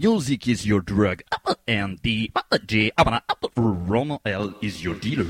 music is your drug, and the J Ronald L is your dealer.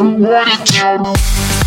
who wanted to.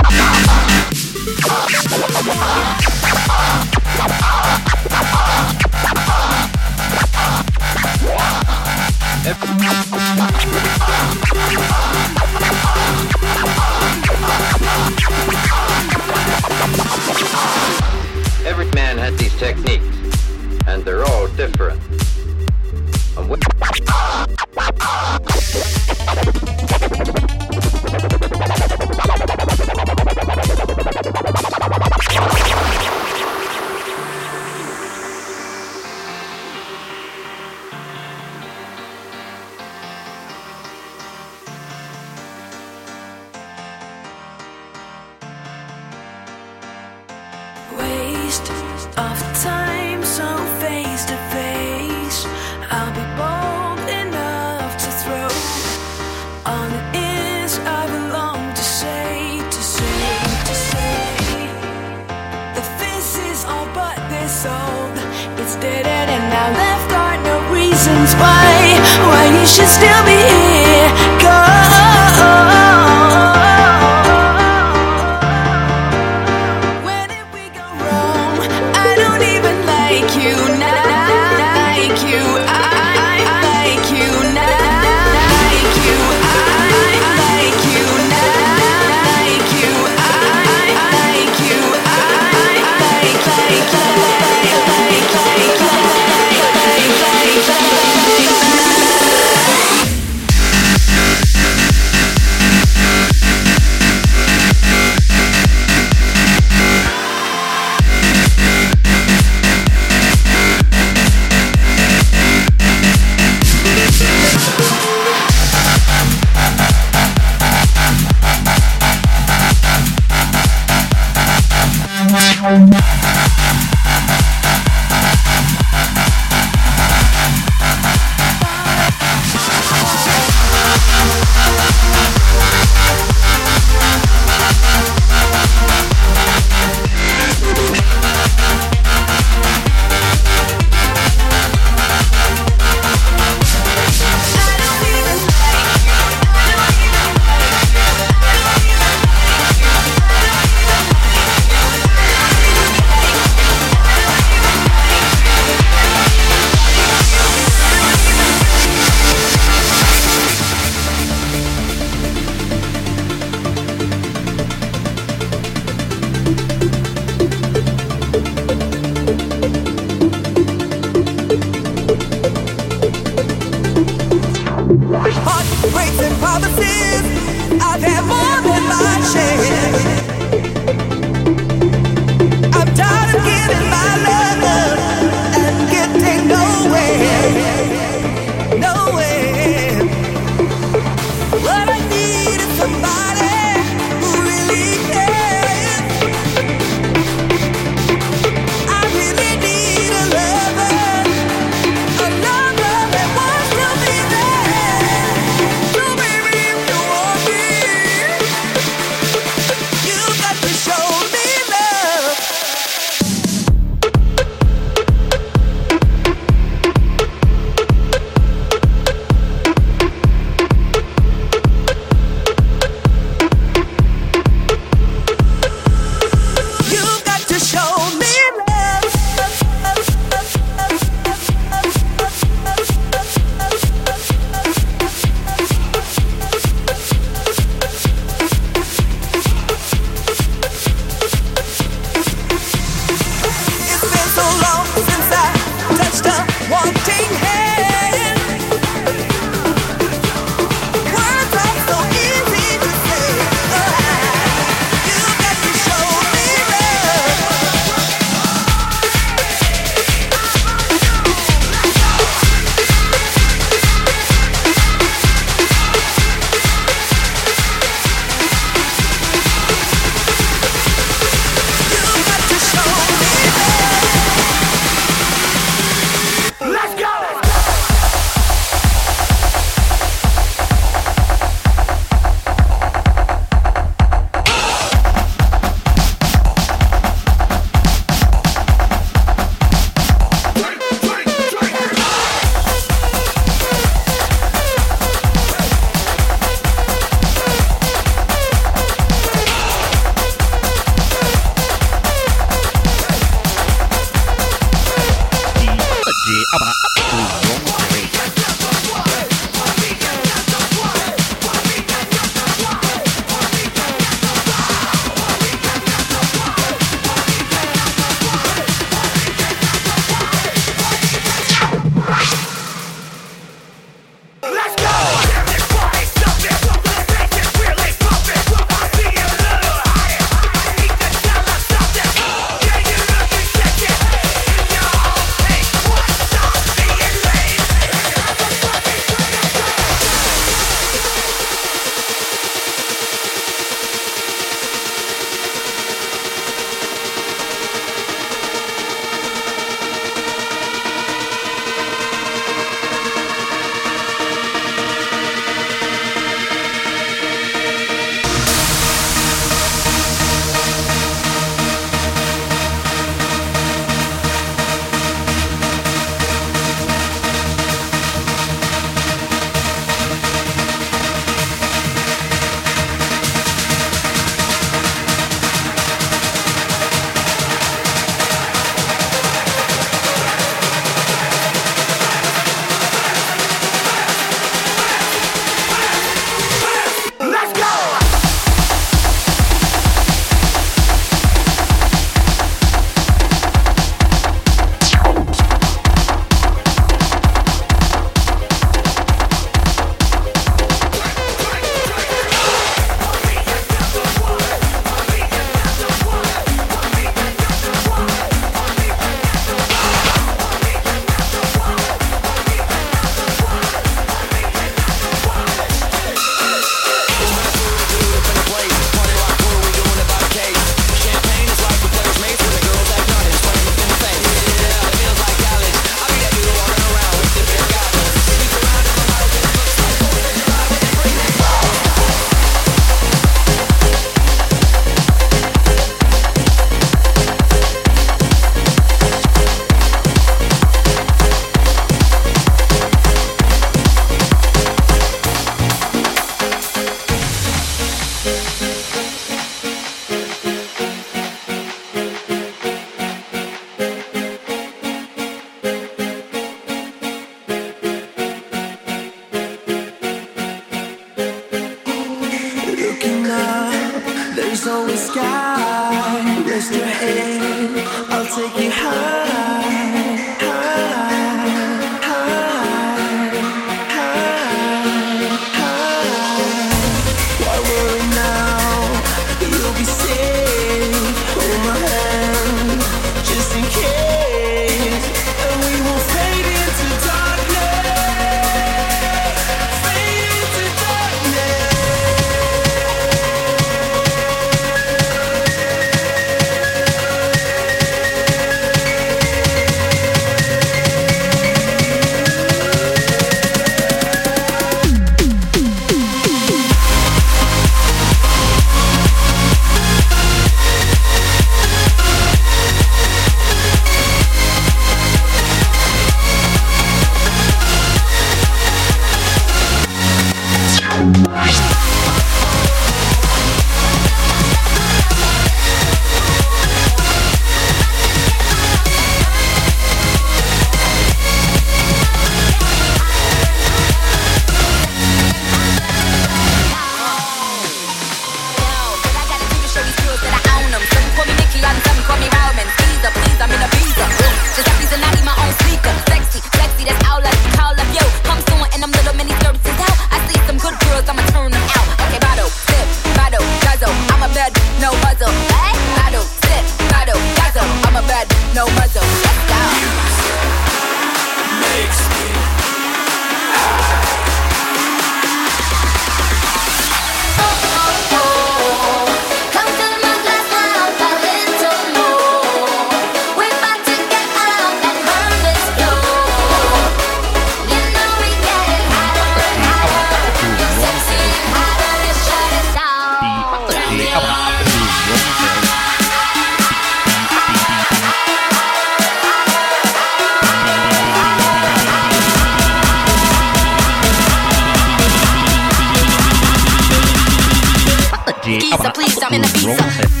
Geezer, please, I'm in the pizza.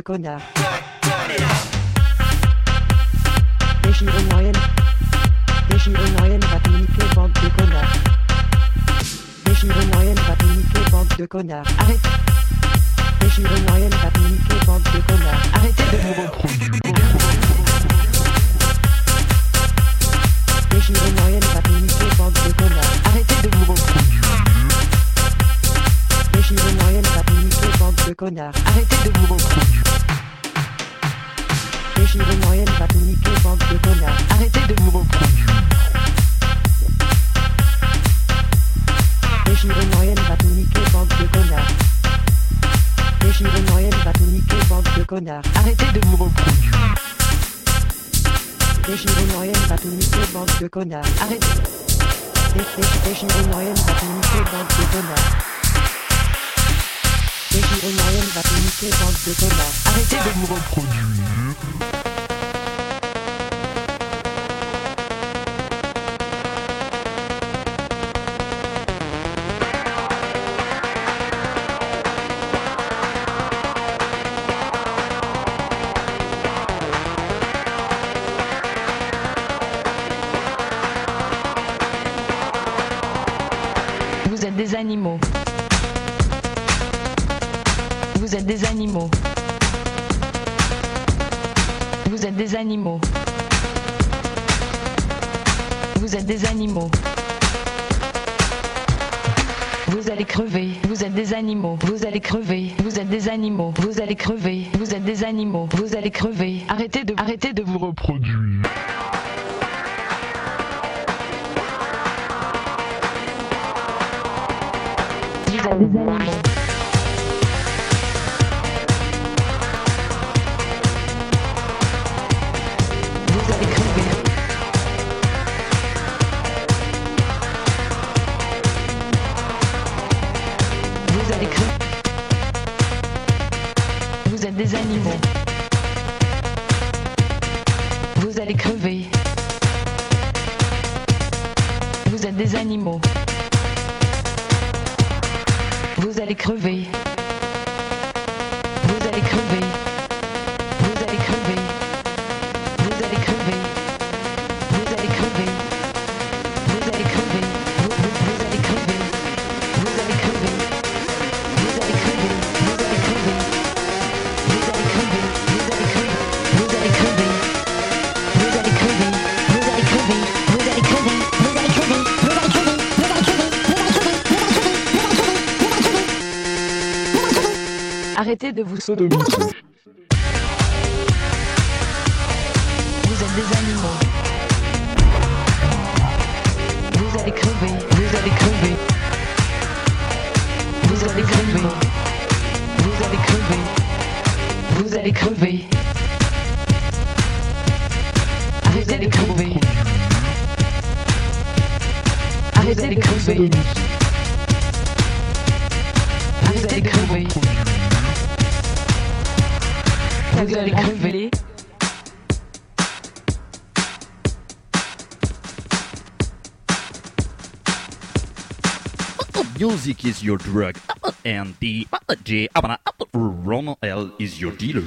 De connard. Légie O'Neill va t'imiter, bande de connard. Légie O'Neill va t'imiter, bande de connard. Arrête. Légie O'Neill va t'imiter, bande de connard. Arrêtez de vous va t'imiter, bande de connard. Arrêtez de vous de connard. Arrêtez de vous Légie O'Neill va t'imiter, bande de connard. Arrêtez de vous Légie O'Neill va t'imiter, bande de connard. Légie O'Neill va t'imiter, bande de connard. Arrêtez de vous Légie O'Neill va t'imiter, bande de connard. Arrêtez. Légie O'Neill va t'imiter, bande de connard. Peggy et Marianne va imiter Bande de Thomas. Arrêtez de vous reproduire. des animaux. Vous êtes des animaux. Vous êtes des animaux. Vous êtes des animaux. Vous allez crever, vous êtes des animaux, vous allez crever, vous êtes des animaux, vous allez crever, vous êtes des animaux, vous allez crever. Arrêtez de, arrêtez de vous reproduire. Vous êtes des animaux. De vous sodomiser. music is your drug, and the DJ Ronald L is your dealer.